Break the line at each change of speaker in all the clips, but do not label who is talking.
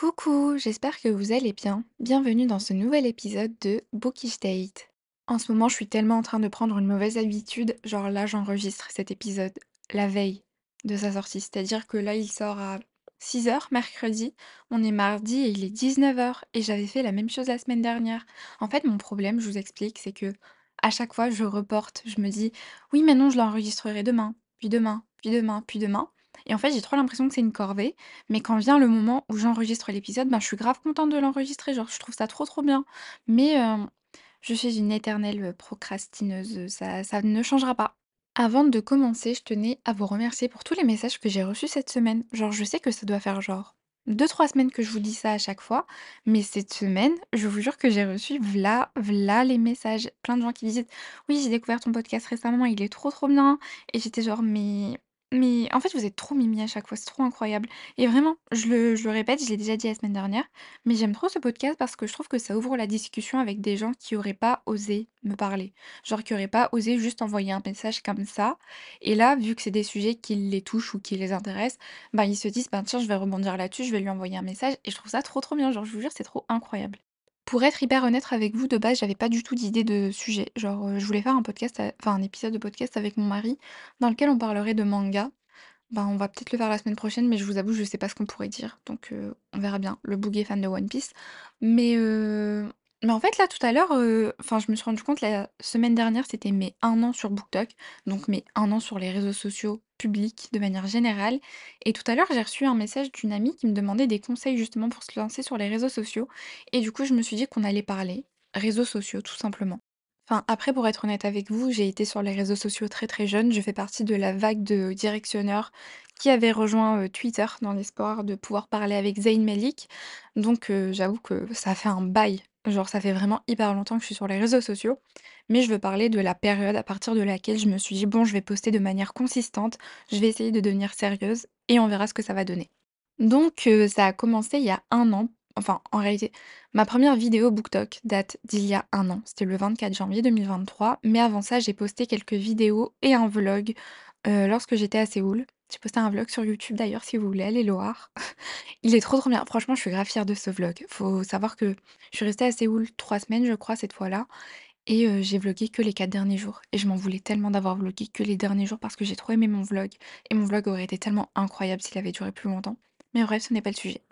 Coucou, j'espère que vous allez bien. Bienvenue dans ce nouvel épisode de Bookish Date. En ce moment, je suis tellement en train de prendre une mauvaise habitude, genre là, j'enregistre cet épisode la veille de sa sortie. C'est-à-dire que là, il sort à 6 heures mercredi, on est mardi et il est 19 heures et j'avais fait la même chose la semaine dernière. En fait, mon problème, je vous explique, c'est que à chaque fois, je reporte. Je me dis, oui, mais non, je l'enregistrerai demain, puis demain, puis demain, puis demain. Et en fait, j'ai trop l'impression que c'est une corvée, mais quand vient le moment où j'enregistre l'épisode, ben, je suis grave contente de l'enregistrer, genre je trouve ça trop, trop bien. Mais, je suis une éternelle, procrastineuse, ça ça ne changera pas. Avant de commencer, je tenais à vous remercier pour tous les messages que j'ai reçus cette semaine. Genre, je sais que ça doit faire genre deux trois semaines que je vous dis ça à chaque fois, mais cette semaine, je vous jure que j'ai reçu v'là v'là les messages. Plein de gens qui disaient: «Oui, j'ai découvert ton podcast récemment, il est trop, trop bien» et j'étais genre: «Mais mais en fait, vous êtes trop mimi à chaque fois, c'est trop incroyable» et vraiment, je le répète, je l'ai déjà dit la semaine dernière, mais j'aime trop ce podcast parce que je trouve que ça ouvre la discussion avec des gens qui auraient pas osé me parler. Genre qui auraient pas osé juste envoyer un message comme ça et là, vu que c'est des sujets qui les touchent ou qui les intéressent, bah, ils se disent: «Ben, tiens, je vais rebondir là-dessus, je vais lui envoyer un message» et je trouve ça trop, trop bien. Genre, je vous jure, c'est trop incroyable. Pour être hyper honnête avec vous, de base, j'avais pas du tout d'idée de sujet. Genre, heu, je voulais faire un podcast enfin un épisode de podcast avec mon mari dans lequel on parlerait de manga. Ben, on va peut-être le faire la semaine prochaine, mais je vous avoue, je sais pas ce qu'on pourrait dire, donc heu, on verra bien. Le Boug est fan de One Piece, mais heu, mais en fait, là, tout à l'heure, heu, enfin, je me suis rendu compte la semaine dernière, c'était mes un an sur BookTok, donc mes un an sur les réseaux sociaux publics de manière générale et tout à l'heure, j'ai reçu un message d'une amie qui me demandait des conseils justement pour se lancer sur les réseaux sociaux et du coup, je me suis dit qu'on allait parler réseaux sociaux, tout simplement. Enfin, après, pour être honnête avec vous, j'ai été sur les réseaux sociaux très, très jeune. Je fais partie de la vague de directionneurs qui avaient rejoint, Twitter dans l'espoir de pouvoir parler avec Zayn Malik. Donc j'avoue que ça fait un bail. Genre, ça fait vraiment hyper longtemps que je suis sur les réseaux sociaux. Mais je veux parler de la période à partir de laquelle je me suis dit: «Bon, je vais poster de manière consistante, je vais essayer de devenir sérieuse et on verra ce que ça va donner». Donc ça a commencé il y a un an. Enfin, en réalité, ma première vidéo BookTok date d'il y a un an. C'était le 24 janvier 2023, mais avant ça, j'ai posté quelques vidéos et un vlog, lorsque j'étais à Séoul. J'ai posté un vlog sur YouTube d'ailleurs si vous voulez aller le voir. Il est trop, trop bien. Franchement, je suis grave fière de ce vlog. Faut savoir que je suis restée à Séoul 3 semaines, je crois, cette fois-là et heu, j'ai vlogué que les 4 derniers jours et je m'en voulais tellement d'avoir vlogué que les derniers jours parce que j'ai trop aimé mon vlog et mon vlog aurait été tellement incroyable s'il avait duré plus longtemps. Mais bref, ce n'est pas le sujet.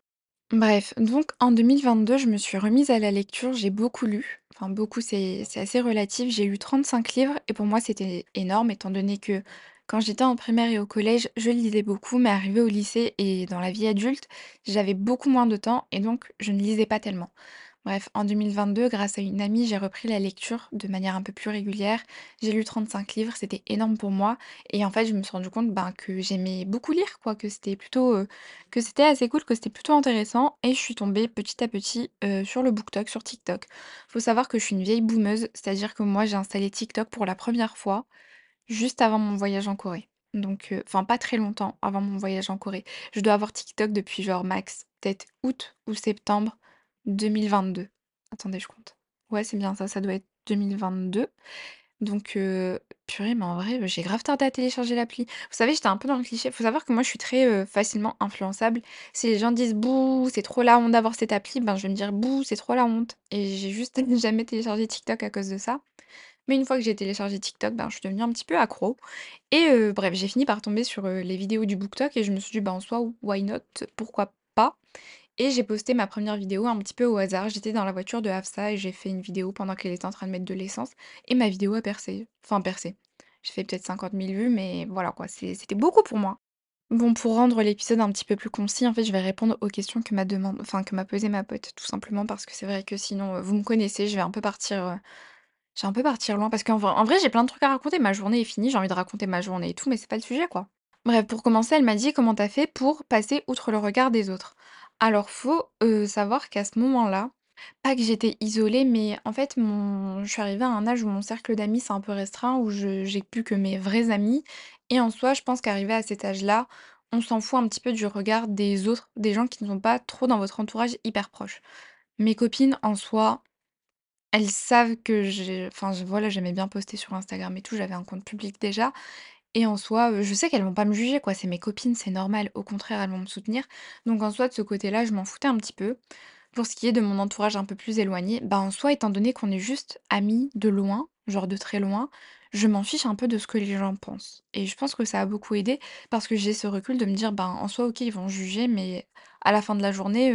Bref, donc en 2022, je me suis remise à la lecture, j'ai beaucoup lu. Enfin beaucoup, c'est assez relatif. J'ai lu 35 livres et pour moi, c'était énorme étant donné que quand j'étais en primaire et au collège, je lisais beaucoup, mais arrivée au lycée et dans la vie adulte, j'avais beaucoup moins de temps et donc je ne lisais pas tellement. Bref, en 2022, grâce à une amie, j'ai repris la lecture de manière un peu plus régulière. J'ai lu 35 livres, c'était énorme pour moi. Et en fait, je me suis rendu compte ben, que j'aimais beaucoup lire, que c'était plutôt, euh, que c'était assez cool, que c'était plutôt intéressant. Et je suis tombée petit à petit euh, sur le BookTok, sur TikTok. Faut savoir que je suis une vieille boomeuse, c'est-à-dire que moi, j'ai installé TikTok pour la première fois juste avant mon voyage en Corée. Donc, euh, enfin, pas très longtemps avant mon voyage en Corée. Je dois avoir TikTok depuis genre max, peut-être août ou septembre 2022. Attendez, je compte. Ouais, c'est bien ça, ça doit être 2022. Donc, heu, purée, mais en vrai, j'ai grave tardé à télécharger l'appli. Vous savez, j'étais un peu dans le cliché. Faut savoir que moi, je suis très, facilement influençable. Si les gens disent: «Bouh, c'est trop la honte d'avoir cette appli», ben, je vais me dire: «Bouh, c'est trop la honte» et j'ai juste jamais téléchargé TikTok à cause de ça. Mais une fois que j'ai téléchargé TikTok, ben, je suis devenue un petit peu accro et heu, bref, j'ai fini par tomber sur, heu, les vidéos du BookTok et je me suis dit: «Bah, en soi, why not? Pourquoi pas?» Et j'ai posté ma première vidéo un petit peu au hasard. J'étais dans la voiture de Hafsa et j'ai fait une vidéo pendant qu'elle était en train de mettre de l'essence et ma vidéo a percé. Enfin percé. J'ai fait peut-être 50 000 vues, mais voilà quoi, c'était beaucoup pour moi. Bon, pour rendre l'épisode un petit peu plus concis, en fait, je vais répondre aux questions que m'a demande enfin que m'a ma pote, tout simplement parce que c'est vrai que sinon, heu, vous me connaissez, je vais un peu partir, vais un peu partir loin parce qu'en vrai j'ai plein de trucs à raconter. Ma journée est finie, j'ai envie de raconter ma journée et tout, mais c'est pas le sujet, quoi. Bref, pour commencer, elle m'a dit: «Comment t'as fait pour passer outre le regard des autres?» alors faut, heu, savoir qu'à ce moment-là, pas que j'étais isolée, mais en fait mon je suis arrivée à un âge où mon cercle d'amis s'est un peu restreint, où j'ai plus que mes vrais amis et en soi, je pense qu'arrivé à cet âge-là, on s'en fout un petit peu du regard des autres, des gens qui ne sont pas trop dans votre entourage hyper proche. Mes copines en soi, elles savent que j'ai enfin voilà, j'aimais bien poster sur Instagram et tout, j'avais un compte public déjà et en soi, je sais qu'elles vont pas me juger quoi, c'est mes copines, c'est normal. Au contraire, elles vont me soutenir. Donc en soi, de ce côté-là, je m'en foutais un petit peu. Pour ce qui est de mon entourage un peu plus éloigné, bah, en soi, étant donné qu'on est juste amis de loin, genre de très loin, je m'en fiche un peu de ce que les gens pensent. Et je pense que ça a beaucoup aidé parce que j'ai ce recul de me dire, ben, en soi, OK, ils vont juger, mais à la fin de la journée,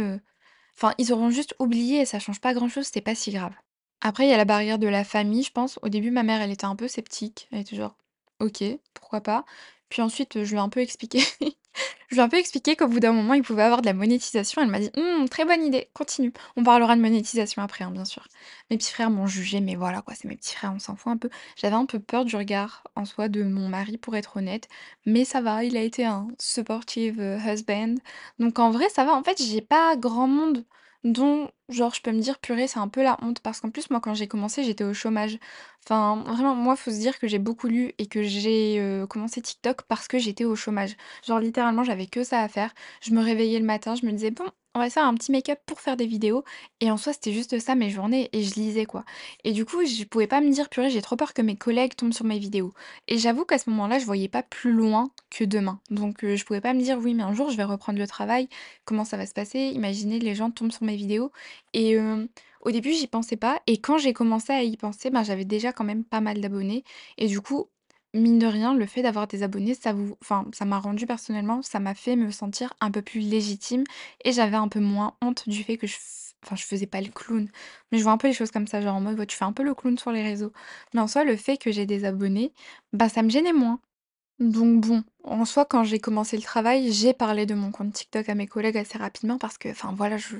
enfin, ils auront juste oublié et ça change pas grand-chose, c'est pas si grave. Après, il y a la barrière de la famille, je pense. Au début, ma mère, elle était un peu sceptique. Elle était genre: «OK, pourquoi pas?» puis ensuite, je lui ai un peu expliqué je lui ai un peu expliqué qu'au bout d'un moment, il pouvait avoir de la monétisation. Elle m'a dit: «Mmh, très bonne idée, continue». On parlera de monétisation après, hein, bien sûr. Mes petits frères m'ont jugée, mais voilà quoi, c'est mes petits frères, on s'en fout un peu. J'avais un peu peur du regard en soi de mon mari, pour être honnête, mais ça va, il a été un supportive, heu, husband. Donc en vrai, ça va. En fait, j'ai pas grand monde dont, genre, je peux me dire: «Purée, c'est un peu la honte». Parce qu'en plus, moi, quand j'ai commencé, j'étais au chômage. Enfin, vraiment, moi, faut se dire que j'ai beaucoup lu et que j'ai, heu, commencé TikTok parce que j'étais au chômage. Genre littéralement, j'avais que ça à faire. Je me réveillais le matin, je me disais: «Bon, on va faire un petit make-up pour faire des vidéos» et en soi, c'était juste ça mes journées et je lisais, quoi. Et du coup, je pouvais pas me dire: «Purée, j'ai trop peur que mes collègues tombent sur mes vidéos» et j'avoue qu'à ce moment-là, je voyais pas plus loin que demain. Donc heu, je pouvais pas me dire: «Oui, mais un jour, je vais reprendre le travail, comment ça va se passer? Imaginez les gens tombent sur mes vidéos» et au début, j'y pensais pas et quand j'ai commencé à y penser, ben, j'avais déjà quand même pas mal d'abonnés et du coup, mine de rien, le fait d'avoir des abonnés, ça vous enfin, ça m'a rendu personnellement, ça m'a fait me sentir un peu plus légitime et j'avais un peu moins honte du fait que je faisais pas le clown. Mais je vois un peu les choses comme ça, genre en mode, tu fais un peu le clown sur les réseaux. Mais en soi, le fait que j'ai des abonnés, bah, ça me gênait moins. Donc bon, en soi, quand j'ai commencé le travail, j'ai parlé de mon compte TikTok à mes collègues assez rapidement parce que, enfin, voilà, je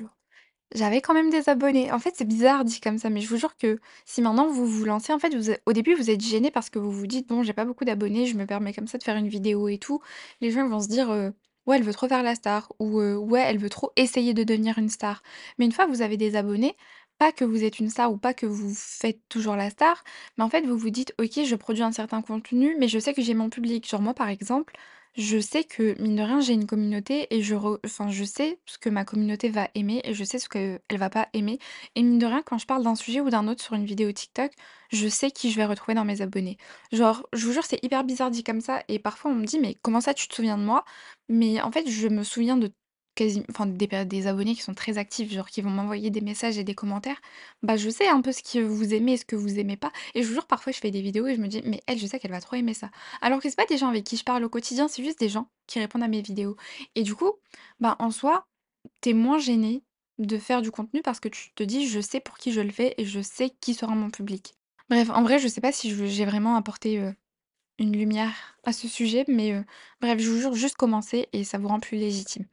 j'avais quand même des abonnés. En fait, c'est bizarre dit comme ça, mais je vous jure que si maintenant vous vous lancez, en fait, au début, vous êtes gêné parce que vous vous dites: «Bon, j'ai pas beaucoup d'abonnés, je me permets comme ça de faire une vidéo et tout». Les gens vont se dire, heu: «Ouais, elle veut trop faire la star» ou heu: «Ouais, elle veut trop essayer de devenir une star». Mais une fois que vous avez des abonnés, pas que vous êtes une star ou pas que vous faites toujours la star, mais en fait, vous vous dites: «OK, je produis un certain contenu, mais je sais que j'ai mon public». Genre moi, par exemple, je sais que, mine de rien, j'ai une communauté et je re enfin, je sais ce que ma communauté va aimer et je sais ce qu'elle va pas aimer et mine de rien, quand je parle d'un sujet ou d'un autre sur une vidéo TikTok, je sais qui je vais retrouver dans mes abonnés. Genre, je vous jure, c'est hyper bizarre dit comme ça et parfois on me dit: «Mais comment ça tu te souviens de moi?» mais en fait, je me souviens de quasi des abonnés qui sont très actifs, genre qui vont m'envoyer des messages et des commentaires. Bah, je sais un peu ce que vous aimez et ce que vous aimez pas et je vous jure, parfois, je fais des vidéos et je me dis: «Mais elle, je sais qu'elle va trop aimer ça». Alors que c'est pas des gens avec qui je parle au quotidien, c'est juste des gens qui répondent à mes vidéos et du coup, bah, en soi, tu es moins gêné de faire du contenu parce que tu te dis: «Je sais pour qui je le fais et je sais qui sera mon public». Bref, en vrai, je sais pas si j'ai vraiment apporté, heu, une lumière à ce sujet, mais heu, bref, je vous jure, juste commencer et ça vous rend plus légitime.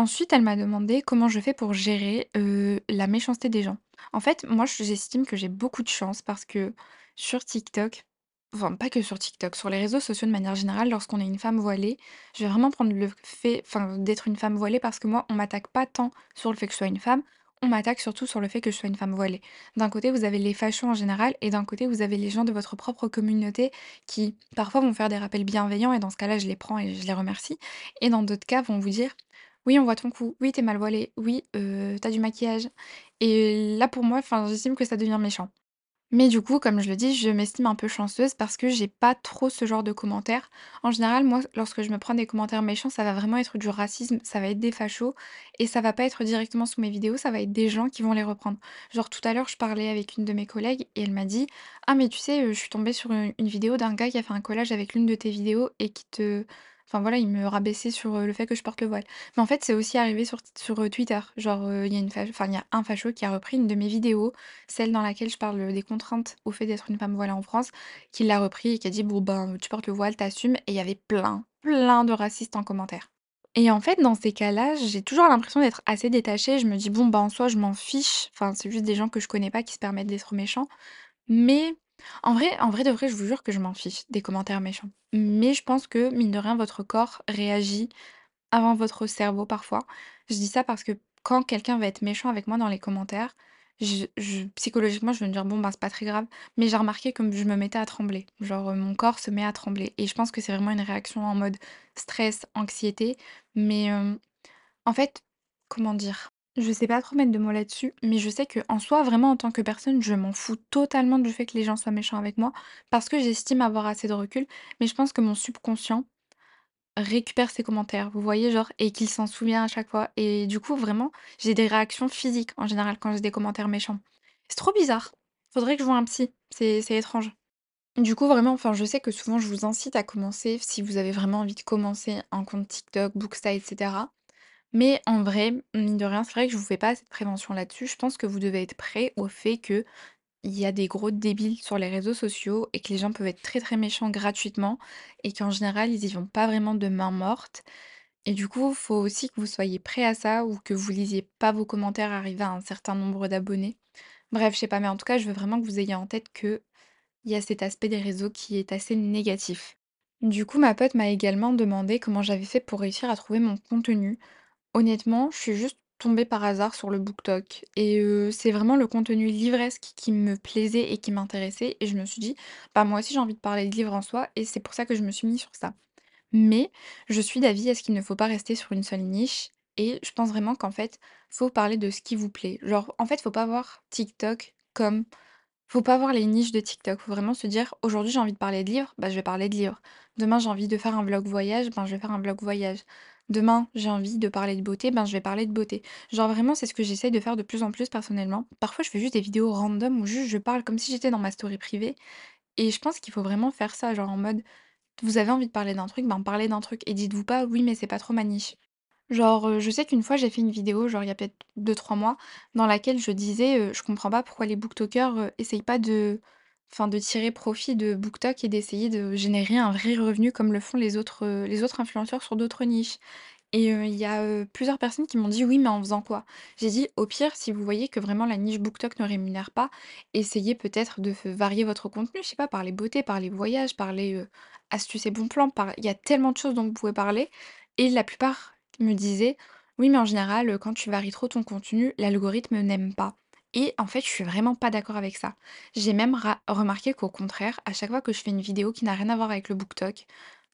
Ensuite, elle m'a demandé comment je fais pour gérer, heu, la méchanceté des gens. En fait, moi, j'estime que j'ai beaucoup de chance parce que sur TikTok, enfin pas que sur TikTok, sur les réseaux sociaux de manière générale, lorsqu'on est une femme voilée, je vais vraiment prendre le fait d'être une femme voilée parce que moi, on m'attaque pas tant sur le fait que je sois une femme, on m'attaque surtout sur le fait que je sois une femme voilée. D'un côté, vous avez les fachos en général et d'un côté, vous avez les gens de votre propre communauté qui, parfois, vont faire des rappels bienveillants et dans ce cas-là, je les prends et je les remercie et dans d'autres cas, vont vous dire: «Oui, on voit ton cou. Oui, tu es mal voilée. Oui, heu, tu as du maquillage» et là, pour moi, enfin, j'estime que ça devient méchant. Mais du coup, comme je le dis, je m'estime un peu chanceuse parce que j'ai pas trop ce genre de commentaires. En général, moi, lorsque je me prends des commentaires méchants, ça va vraiment être du racisme, ça va être des fachos et ça va pas être directement sous mes vidéos, ça va être des gens qui vont les reprendre. Genre tout à l'heure, je parlais avec une de mes collègues et elle m'a dit: «Ah mais tu sais, heu, je suis tombée sur une vidéo d'un gars qui a fait un collage avec l'une de tes vidéos et qui te» enfin voilà, il me rabaissait sur, heu, le fait que je porte le voile. Mais en fait, c'est aussi arrivé sur heu, Twitter. Genre, heu, il y a un facho qui a repris une de mes vidéos, celle dans laquelle je parle, des contraintes au fait d'être une femme voilée en France, qui l'a repris et qui a dit: «Bon ben, tu portes le voile, tu assumes» et il y avait plein, plein de racistes en commentaire. Et en fait, dans ces cas-là, j'ai toujours l'impression d'être assez détachée. Je me dis: «Bon, bah, en soi, je m'en fiche». Enfin, c'est juste des gens que je connais pas qui se permettent d'être méchants. Mais en vrai en vrai de vrai, je vous jure que je m'en fiche des commentaires méchants. Mais je pense que, mine de rien, votre corps réagit avant votre cerveau parfois. Je dis ça parce que quand quelqu'un va être méchant avec moi dans les commentaires, je je psychologiquement, je vais me dire: «Bon, bah, c'est pas très grave», mais j'ai remarqué que je me mettais à trembler. Genre, heu, mon corps se met à trembler et je pense que c'est vraiment une réaction en mode stress, anxiété, mais hem, en fait, comment dire? Je sais pas trop mettre de mots là-dessus, mais je sais qu'en soi, vraiment en tant que personne, je m'en fous totalement du fait que les gens soient méchants avec moi, parce que j'estime avoir assez de recul, mais je pense que mon subconscient récupère ces commentaires, vous voyez, genre, et qu'il s'en souvient à chaque fois. Et du coup, vraiment, j'ai des réactions physiques en général quand j'ai des commentaires méchants. C'est trop bizarre. Faudrait que je voie un psy. C'est c'est étrange. Du coup, vraiment, enfin, je sais que souvent, je vous incite à commencer si vous avez vraiment envie de commencer un compte TikTok, Booksta, etc. Mais en vrai, mine de rien, c'est vrai que je vous fais pas assez de prévention là-dessus. Je pense que vous devez être prêt au fait que il y a des gros débiles sur les réseaux sociaux et que les gens peuvent être très très méchants gratuitement et qu'en général, ils y vont pas vraiment de main morte. Et du coup, faut aussi que vous soyez prêt à ça ou que vous lisiez pas vos commentaires arriver à un certain nombre d'abonnés. Bref, je sais pas, mais en tout cas, je veux vraiment que vous ayez en tête que il y a cet aspect des réseaux qui est assez négatif. Du coup, ma pote m'a également demandé comment j'avais fait pour réussir à trouver mon contenu. Honnêtement, je suis juste tombée par hasard sur le BookTok et c'est vraiment le contenu livresque qui me plaisait et qui m'intéressait et je me suis dit: «Bah, moi aussi j'ai envie de parler de livres en soi» et c'est pour ça que je me suis mis sur ça. Mais je suis d'avis à ce qu'il ne faut pas rester sur une seule niche? Et je pense vraiment qu'en fait, faut parler de ce qui vous plaît. Genre, en fait, faut pas voir TikTok comme faut pas voir les niches de TikTok. Faut vraiment se dire: «Aujourd'hui, j'ai envie de parler de livres, bah, je vais parler de livres. Demain, j'ai envie de faire un vlog voyage, ben, je vais faire un vlog voyage. Demain, j'ai envie de parler de beauté, ben, je vais parler de beauté». Genre vraiment, c'est ce que j'essaye de faire de plus en plus personnellement. Parfois, je fais juste des vidéos random où juste je parle comme si j'étais dans ma story privée et je pense qu'il faut vraiment faire ça, genre en mode vous avez envie de parler d'un truc, ben parlez d'un truc et dites-vous pas: «Oui, mais c'est pas trop ma niche». Genre, heu, je sais qu'une fois j'ai fait une vidéo, genre il y a peut-être deux trois mois, dans laquelle je disais, heu: «Je comprends pas pourquoi les booktokers, heu, essayent pas de de tirer profit de BookTok et d'essayer de générer un vrai revenu comme le font les autres, heu, les autres influenceurs sur d'autres niches». Et heu, il y a, heu, plusieurs personnes qui m'ont dit: «Oui, mais en faisant quoi?» j'ai dit: «Au pire, si vous voyez que vraiment la niche BookTok ne rémunère pas, essayez peut-être de varier votre contenu, je sais pas, parler beauté, parler voyage, parler, heu, astuces et bons plans, par il y a tellement de choses dont vous pouvez parler» et la plupart me disaient: «Oui, mais en général, quand tu varies trop ton contenu, l'algorithme n'aime pas» et en fait, je suis vraiment pas d'accord avec ça. J'ai même remarqué qu'au contraire, à chaque fois que je fais une vidéo qui n'a rien à voir avec le BookTok,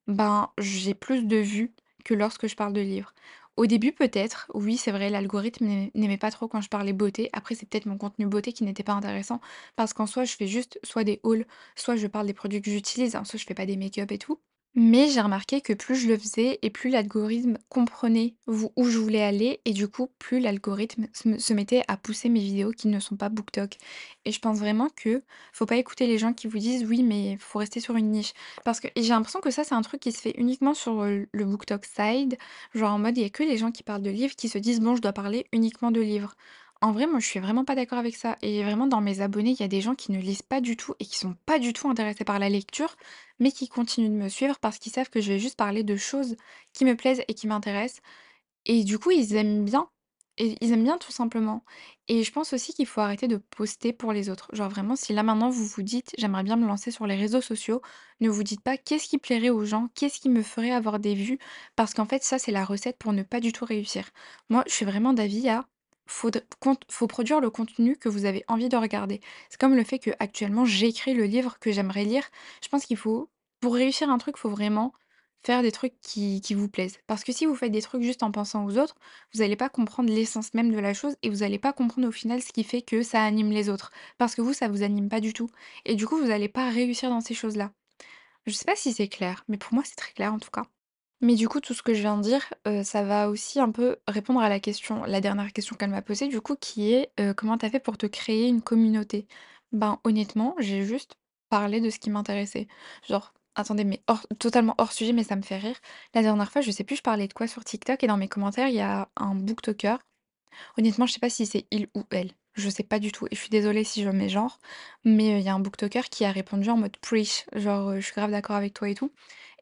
ben, j'ai plus de vues que lorsque je parle de livres. Au début, peut-être, oui, c'est vrai, l'algorithme n'ai n'aimait pas trop quand je parlais beauté. Après, c'est peut-être mon contenu beauté qui n'était pas intéressant parce qu'en soi, je fais juste soit des hauls, soit je parle des produits que j'utilise, en soi, je fais pas des make-up et tout. Mais j'ai remarqué que plus je le faisais et plus l'algorithme comprenait où je voulais aller et du coup, plus l'algorithme se me se mettait à pousser mes vidéos qui ne sont pas BookTok. Et je pense vraiment que faut pas écouter les gens qui vous disent: «Oui, mais faut rester sur une niche». Parce que j'ai l'impression que ça, c'est un truc qui se fait uniquement sur, heu, le BookTok side. Genre en mode, il y a que les gens qui parlent de livres qui se disent: «Bon, je dois parler uniquement de livres». En vrai, moi, je suis vraiment pas d'accord avec ça et vraiment dans mes abonnés, il y a des gens qui ne lisent pas du tout et qui sont pas du tout intéressés par la lecture, mais qui continuent de me suivre parce qu'ils savent que je vais juste parler de choses qui me plaisent et qui m'intéressent et du coup, ils aiment bien et ils aiment bien tout simplement et je pense aussi qu'il faut arrêter de poster pour les autres. Genre vraiment, si là maintenant vous vous dites: «J'aimerais bien me lancer sur les réseaux sociaux», ne vous dites pas: «Qu'est-ce qui plairait aux gens? Qu'est-ce qui me ferait avoir des vues?» parce qu'en fait, ça, c'est la recette pour ne pas du tout réussir. Moi, je suis vraiment d'avis à faudr cont faut produire le contenu que vous avez envie de regarder. C'est comme le fait qu'actuellement j'écris le livre que j'aimerais lire. Je pense qu'il faut pour réussir un truc, faut vraiment Faire des trucs qui qui vous plaisent. Parce que si vous faites des trucs juste en pensant aux autres, vous allez pas comprendre l'essence même de la chose et vous allez pas comprendre au final ce qui fait que ça anime les autres. Parce que vous, ça vous anime pas du tout. Et du coup, vous allez pas réussir dans ces choses-là. Je sais pas si c'est clair, mais pour moi, c'est très clair en tout cas. Mais du coup, tout ce que je viens de dire, ça va aussi un peu répondre à la question la dernière question qu'elle m'a posée du coup qui est, «Comment tu as fait pour te créer une communauté?» ben, honnêtement, j'ai juste parlé de ce qui m'intéressait. Genre attendez, mais totalement hors sujet, mais ça me fait rire. La dernière fois, je sais plus je parlais de quoi sur TikTok et dans mes commentaires, il y a un booktoker. Honnêtement, je sais pas si c'est il ou elle. Je sais pas du tout et je suis désolée si je mets genre, mais, il y a un booktoker qui a répondu en mode preach, genre, «Je suis grave d'accord avec toi et tout».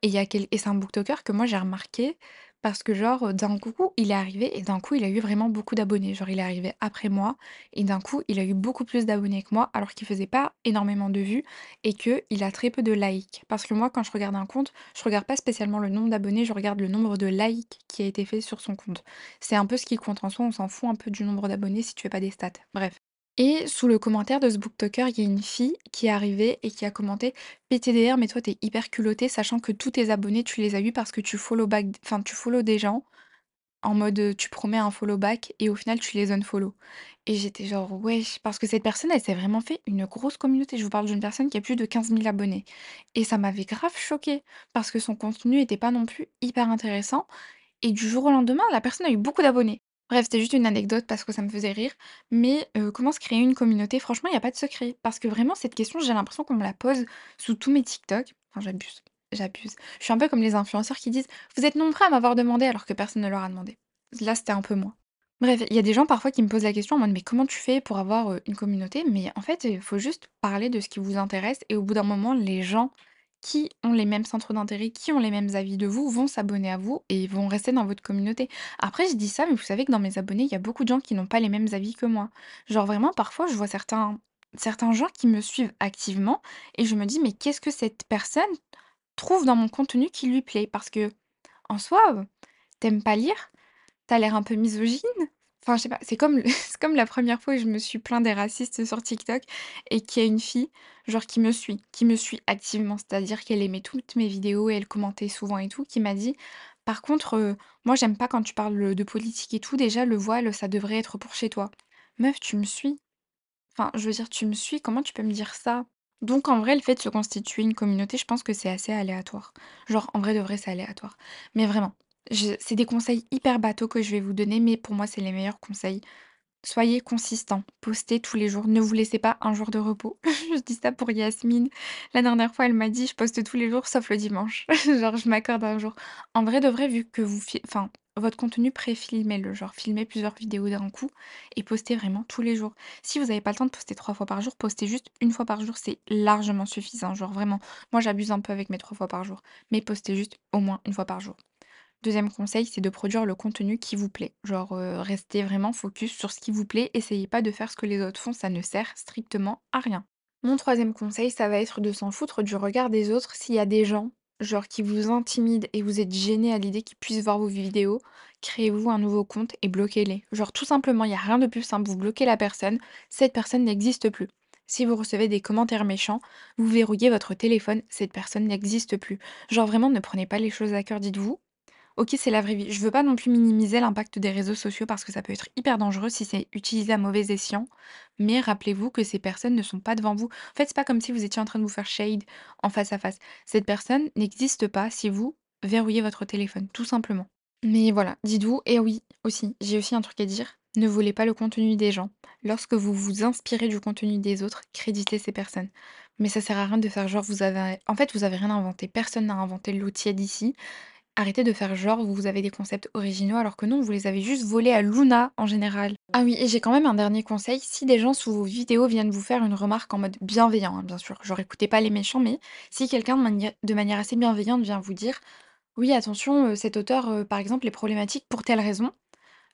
Et il et c'est un booktoker que moi j'ai remarqué parce que genre, heu, d'un coup, il est arrivé et d'un coup, il a eu vraiment beaucoup d'abonnés. Genre, il est arrivé après moi et d'un coup, il a eu beaucoup plus d'abonnés que moi alors qu'il faisait pas énormément de vues et qu'il a très peu de likes. Parce que moi, quand je regarde un compte, je regarde pas spécialement le nombre d'abonnés, je regarde le nombre de likes qui a été fait sur son compte. C'est un peu ce qui compte en soi, on s'en fout un peu du nombre d'abonnés si tu fais pas des stats. Bref. Et sous le commentaire de ce booktoker, il y a une fille qui est arrivée et qui a commenté: «PTDR, mais toi, t'es hyper culottée, sachant que tous tes abonnés, tu les as eus parce que tu follow back enfin, tu follow des gens en mode, heu, tu promets un follow back et au final tu les unfollow et j'étais genre: «Wesh!» parce que cette personne, elle s'est vraiment fait une grosse communauté. Je vous parle d'une personne qui a plus de 15 000 abonnés et ça m'avait grave choquée parce que son contenu était pas non plus hyper intéressant et du jour au lendemain, la personne a eu beaucoup d'abonnés. Bref, c'était juste une anecdote parce que ça me faisait rire, mais comment se créer une communauté? Franchement, il y a pas de secret parce que vraiment cette question, j'ai l'impression qu'on me la pose sous tous mes TikTok. Enfin, j'abuse, j'abuse. Je suis un peu comme les influenceurs qui disent: «Vous êtes nombreux à m'avoir demandé», alors que personne ne leur a demandé. Là, c'était un peu moi. Bref, il y a des gens parfois qui me posent la question en mode: «Mais comment tu fais pour avoir, une communauté?» mais en fait, il faut juste parler de ce qui vous intéresse et au bout d'un moment, les gens qui ont les mêmes centres d'intérêt, qui ont les mêmes avis de vous, vont s'abonner à vous et vont rester dans votre communauté. Après, je dis ça, mais vous savez que dans mes abonnés, il y a beaucoup de gens qui n'ont pas les mêmes avis que moi. Genre vraiment, parfois, je vois certains certains gens qui me suivent activement et je me dis: «Mais qu'est-ce que cette personne trouve dans mon contenu qui lui plaît?» parce que en soi, tu pas lire? T'as l'air un peu misogyne? Enfin, je sais pas, c'est comme comme la première fois où je me suis plaint des racistes sur TikTok et qu'il y a une fille, genre qui me suit, qui me suit activement, c'est-à-dire qu'elle aimait toutes mes vidéos et elle commentait souvent et tout, qui m'a dit: «Par contre, heu, moi j'aime pas quand tu parles, de politique et tout, déjà le voile, ça devrait être pour chez toi». Meuf, tu me suis? Enfin, je veux dire, tu me suis, comment tu peux me dire ça? Donc en vrai, le fait de se constituer une communauté, je pense que c'est assez aléatoire. Genre, en vrai de vrai, c'est aléatoire. Mais vraiment, c'est des conseils hyper bateaux que je vais vous donner, mais pour moi, c'est les meilleurs conseils. Soyez consistant, postez tous les jours, ne vous laissez pas un jour de repos. Je dis ça pour Yasmine. La dernière fois, elle m'a dit: «Je poste tous les jours sauf le dimanche». Genre, je m'accorde un jour. En vrai de vrai, vu que vous fi enfin, votre contenu pré-filmez-le, genre filmez plusieurs vidéos d'un coup et postez vraiment tous les jours. Si vous avez pas le temps de poster 3 fois par jour, postez juste une fois par jour, c'est largement suffisant, genre vraiment. Moi, j'abuse un peu avec mes 3 fois par jour, mais postez juste au moins une fois par jour. Deuxième conseil, c'est de produire le contenu qui vous plaît. Genre, heu, restez vraiment focus sur ce qui vous plaît, essayez pas de faire ce que les autres font, ça ne sert strictement à rien. Mon troisième conseil, ça va être de s'en foutre du regard des autres. S'il y a des gens, genre qui vous intimident et vous êtes gêné à l'idée qu'ils puissent voir vos vidéos, créez-vous un nouveau compte et bloquez-les. Genre tout simplement, il y a rien de plus simple, vous bloquez la personne, cette personne n'existe plus. Si vous recevez des commentaires méchants, vous verrouillez votre téléphone, cette personne n'existe plus. Genre vraiment, ne prenez pas les choses à cœur, dites-vous OK, c'est la vraie vie. Je veux pas non plus minimiser l'impact des réseaux sociaux parce que ça peut être hyper dangereux si c'est utilisé à mauvais escient, mais rappelez-vous que ces personnes ne sont pas devant vous. En fait, c'est pas comme si vous étiez en train de vous faire shade en face à face. Cette personne n'existe pas si vous verrouillez votre téléphone, tout simplement. Mais voilà, dites-vous et oui, aussi, j'ai aussi un truc à dire, ne volez pas le contenu des gens. Lorsque vous vous inspirez du contenu des autres, créditez ces personnes. Mais ça sert à rien de faire genre vous avez en fait, vous avez rien inventé, personne n'a inventé l'eau tiède ici. Arrêtez de faire genre vous avez des concepts originaux alors que non, vous les avez juste volés à Luna en général. Ah oui, et j'ai quand même un dernier conseil, si des gens sous vos vidéos viennent vous faire une remarque en mode bienveillant, hein, bien sûr, genre écoutez pas les méchants, mais si quelqu'un de, mani- de manière assez bienveillante vient vous dire oui, attention, euh, cet auteur, euh, par exemple, est problématique pour telle raison,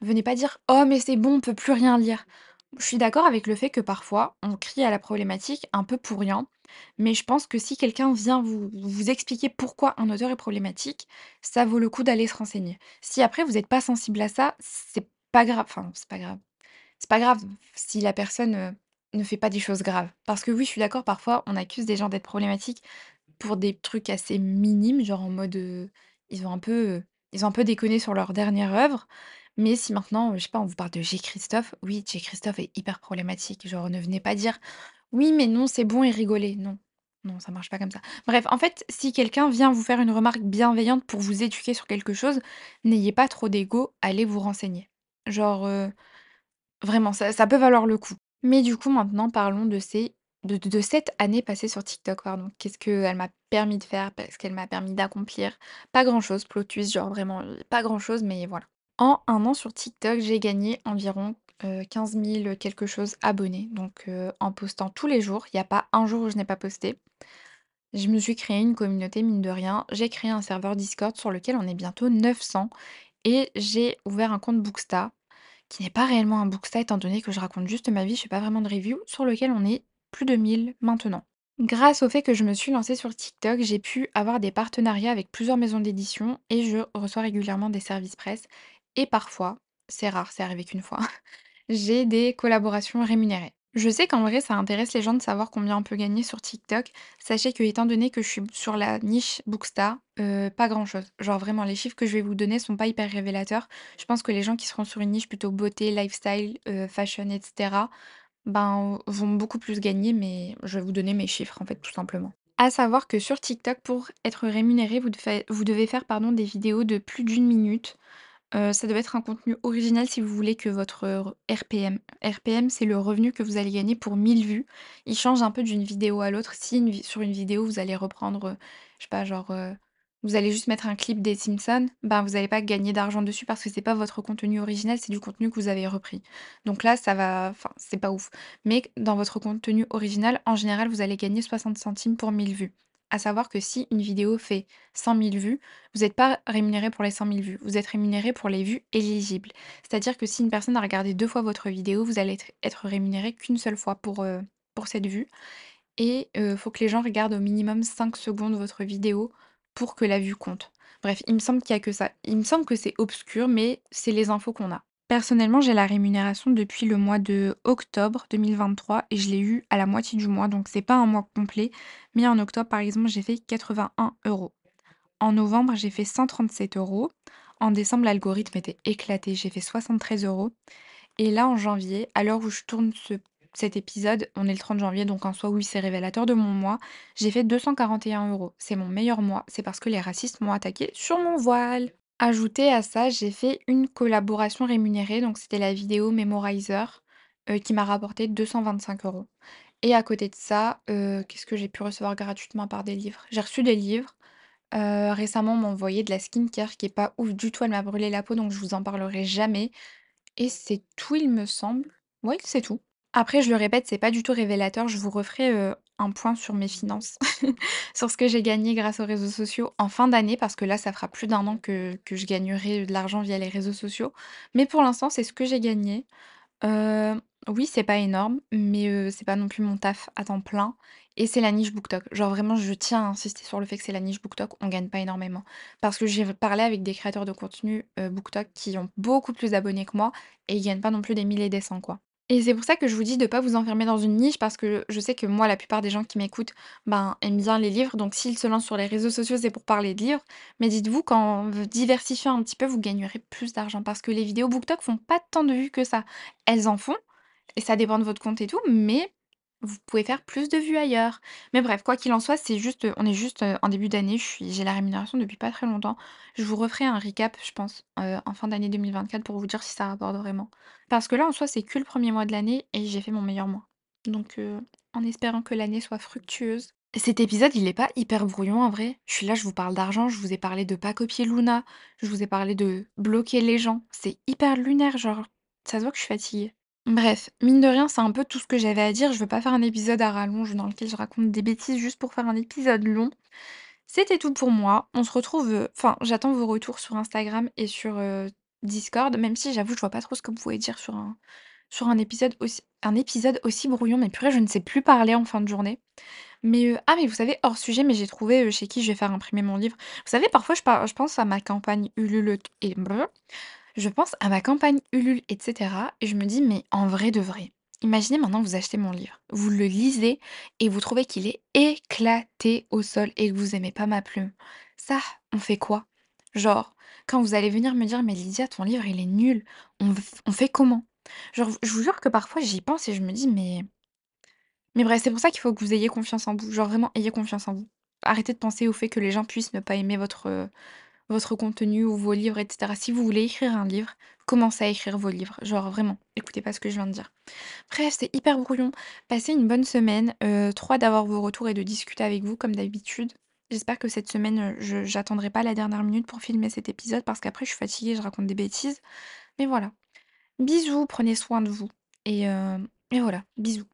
venez pas dire oh, mais c'est bon, on peut plus rien lire. Je suis d'accord avec le fait que parfois, on crie à la problématique un peu pour rien, mais je pense que si quelqu'un vient vous vous expliquer pourquoi un auteur est problématique, ça vaut le coup d'aller se renseigner. Si après vous n'êtes pas sensible à ça, c'est pas grave, enfin, c'est pas grave. C'est pas grave si la personne, heu, ne fait pas des choses graves. Parce que oui, je suis d'accord, parfois, on accuse des gens d'être problématiques pour des trucs assez minimes, genre en mode, heu, ils ont un peu, heu, ils ont un peu déconné sur leur dernière œuvre. Mais si maintenant, je sais pas, on vous parle de J. Christophe, oui, J. Christophe est hyper problématique. Genre, ne venez pas dire: «Oui, mais non, c'est bon» et rigoler. Non, non, ça marche pas comme ça. Bref, en fait, si quelqu'un vient vous faire une remarque bienveillante pour vous éduquer sur quelque chose, n'ayez pas trop d'ego, allez vous renseigner. Genre, heu, vraiment, ça peut valoir le coup. Mais du coup, maintenant, parlons de ces de cette année passée sur TikTok, pardon. Qu'est-ce qu'elle m'a permis de faire? Parce qu'elle m'a permis d'accomplir? Pas grand-chose, plot twist, genre vraiment, pas grand-chose, mais voilà. En un an sur TikTok, j'ai gagné environ, heu, 15 000 quelque chose abonnés. Donc, heu, en postant tous les jours, il y a pas un jour où je n'ai pas posté. Je me suis créé une communauté, mine de rien. J'ai créé un serveur Discord sur lequel on est bientôt 900 et j'ai ouvert un compte Booksta qui n'est pas réellement un Booksta étant donné que je raconte juste ma vie, je fais pas vraiment de review, sur lequel on est plus de 1000 maintenant. Grâce au fait que je me suis lancée sur TikTok, j'ai pu avoir des partenariats avec plusieurs maisons d'édition et je reçois régulièrement des services presse et parfois, c'est rare, c'est arrivé qu'une fois, j'ai des collaborations rémunérées. Je sais qu'en vrai, ça intéresse les gens de savoir combien on peut gagner sur TikTok. Sachez que étant donné que je suis sur la niche Bookstar, heu, pas grand-chose. Genre vraiment les chiffres que je vais vous donner sont pas hyper révélateurs. Je pense que les gens qui seront sur une niche plutôt beauté, lifestyle, heu, fashion et cetera, ben, vont beaucoup plus gagner, mais je vais vous donner mes chiffres en fait, tout simplement. À savoir que sur TikTok, pour être rémunéré, vous devez vous devez faire, pardon, des vidéos de plus d'une minute. Heu, ça doit être un contenu original si vous voulez que votre, RPM RPM, c'est le revenu que vous allez gagner pour 1000 vues. Il change un peu d'une vidéo à l'autre. Si sur une vidéo, vous allez reprendre, heu, je sais pas, genre, heu, vous allez juste mettre un clip des Simpsons, ben, vous allez pas gagner d'argent dessus parce que c'est pas votre contenu original, c'est du contenu que vous avez repris. Donc là, ça va enfin, c'est pas ouf. Mais dans votre contenu original, en général, vous allez gagner 60 centimes pour 1000 vues. À savoir que si une vidéo fait 100 000 vues, vous êtes pas rémunéré pour les 100 000 vues, vous êtes rémunéré pour les vues éligibles. C'est-à-dire que si une personne a regardé 2 fois votre vidéo, vous allez être rémunéré qu'une seule fois pour, pour cette vue et heu, faut que les gens regardent au minimum 5 secondes votre vidéo pour que la vue compte. Bref, il me semble qu'il y a que ça. Il me semble que c'est obscur, mais c'est les infos qu'on a. Personnellement, j'ai la rémunération depuis le mois de octobre 2023 et je l'ai eu à la moitié du mois, donc c'est pas un mois complet, mais en octobre, par exemple, j'ai fait 81 euros. En novembre, j'ai fait 137 euros. En décembre, l'algorithme était éclaté, j'ai fait 73 euros. Et là, en janvier, à l'heure où je tourne ce cet épisode, on est le 30 janvier, donc en soi, oui, c'est révélateur de mon mois, j'ai fait 241 euros. C'est mon meilleur mois, c'est parce que les racistes m'ont attaqué sur mon voile. Ajouté à ça, j'ai fait une collaboration rémunérée, donc c'était la vidéo Memorizer, heu, qui m'a rapporté 225 euros. Et à côté de ça, heu, qu'est-ce que j'ai pu recevoir gratuitement à part des livres? J'ai reçu des livres, Heu, récemment, on m'a envoyé de la skincare qui est pas ouf du tout, elle m'a brûlé la peau, donc je vous en parlerai jamais et c'est tout, il me semble. Oui, c'est tout. Après, je le répète, c'est pas du tout révélateur, je vous referai, un point sur mes finances, sur ce que j'ai gagné grâce aux réseaux sociaux en fin d'année, parce que là, ça fera plus d'un an que je gagnerai de l'argent via les réseaux sociaux. Mais pour l'instant, c'est ce que j'ai gagné. Heu, oui, c'est pas énorme, mais heu, c'est pas non plus mon taf à temps plein et c'est la niche BookTok. Genre vraiment, je tiens à insister sur le fait que c'est la niche BookTok, on gagne pas énormément. Parce que j'ai parlé avec des créateurs de contenu, heu, BookTok qui ont beaucoup plus d'abonnés que moi et ils gagnent pas non plus des milliers et des cents, quoi. Et c'est pour ça que je vous dis de pas vous enfermer dans une niche parce que je sais que moi, la plupart des gens qui m'écoutent, ben, aiment bien les livres, donc s'ils se lancent sur les réseaux sociaux, c'est pour parler de livres. Mais dites-vous qu'en diversifiant un petit peu, vous gagnerez plus d'argent parce que les vidéos BookTok font pas tant de vues que ça. Elles en font et ça dépend de votre compte et tout, mais vous pouvez faire plus de vues ailleurs. Mais bref, quoi qu'il en soit, c'est juste, on est juste, en début d'année, j'ai la rémunération depuis pas très longtemps. Je vous referai un recap, je pense, en fin d'année 2024 pour vous dire si ça rapporte vraiment. Parce que là, en soi, c'est que le premier mois de l'année et j'ai fait mon meilleur mois. Donc en espérant que l'année soit fructueuse. Cet épisode, il est pas hyper brouillon en vrai. Je suis là, je vous parle d'argent, je vous ai parlé de pas copier Luna, je vous ai parlé de bloquer les gens. C'est hyper lunaire, genre, ça se voit que je suis fatiguée. Bref, mine de rien, c'est un peu tout ce que j'avais à dire. Je veux pas faire un épisode à rallonge dans lequel je raconte des bêtises juste pour faire un épisode long. C'était tout pour moi. On se retrouve, heu enfin, j'attends vos retours sur Instagram et sur, heu, Discord, même si j'avoue, je vois pas trop ce que vous pouvez dire sur un sur un épisode aussi un épisode aussi brouillon. Mais purée, je ne sais plus parler en fin de journée. Mais, heu, ah mais vous savez, hors sujet, mais j'ai trouvé, chez qui je vais faire imprimer mon livre. Vous savez, parfois je par je pense à ma campagne Ulule et je pense à ma campagne Ulule et cetera et je me dis: «Mais en vrai de vrai, imaginez maintenant vous achetez mon livre, vous le lisez et vous trouvez qu'il est éclaté au sol et que vous aimez pas ma plume. Ça, on fait quoi? Genre, quand vous allez venir me dire: «Mais Lydia, ton livre, il est nul», on on fait comment? Genre, je vous jure que parfois j'y pense et je me dis: «Mais» mais bref, c'est pour ça qu'il faut que vous ayez confiance en vous, genre vraiment ayez confiance en vous. Arrêtez de penser au fait que les gens puissent ne pas aimer votre, votre contenu ou vos livres et cetera. Si vous voulez écrire un livre, commencez à écrire vos livres. Genre vraiment, écoutez pas ce que je viens de dire. Bref, c'est hyper brouillon. Passez une bonne semaine. Trop hâte d'avoir vos retours et de discuter avec vous comme d'habitude. J'espère que cette semaine, heu, je j'attendrai pas la dernière minute pour filmer cet épisode parce qu'après je suis fatiguée, je raconte des bêtises. Mais voilà. Bisous, prenez soin de vous et heu et voilà, bisous.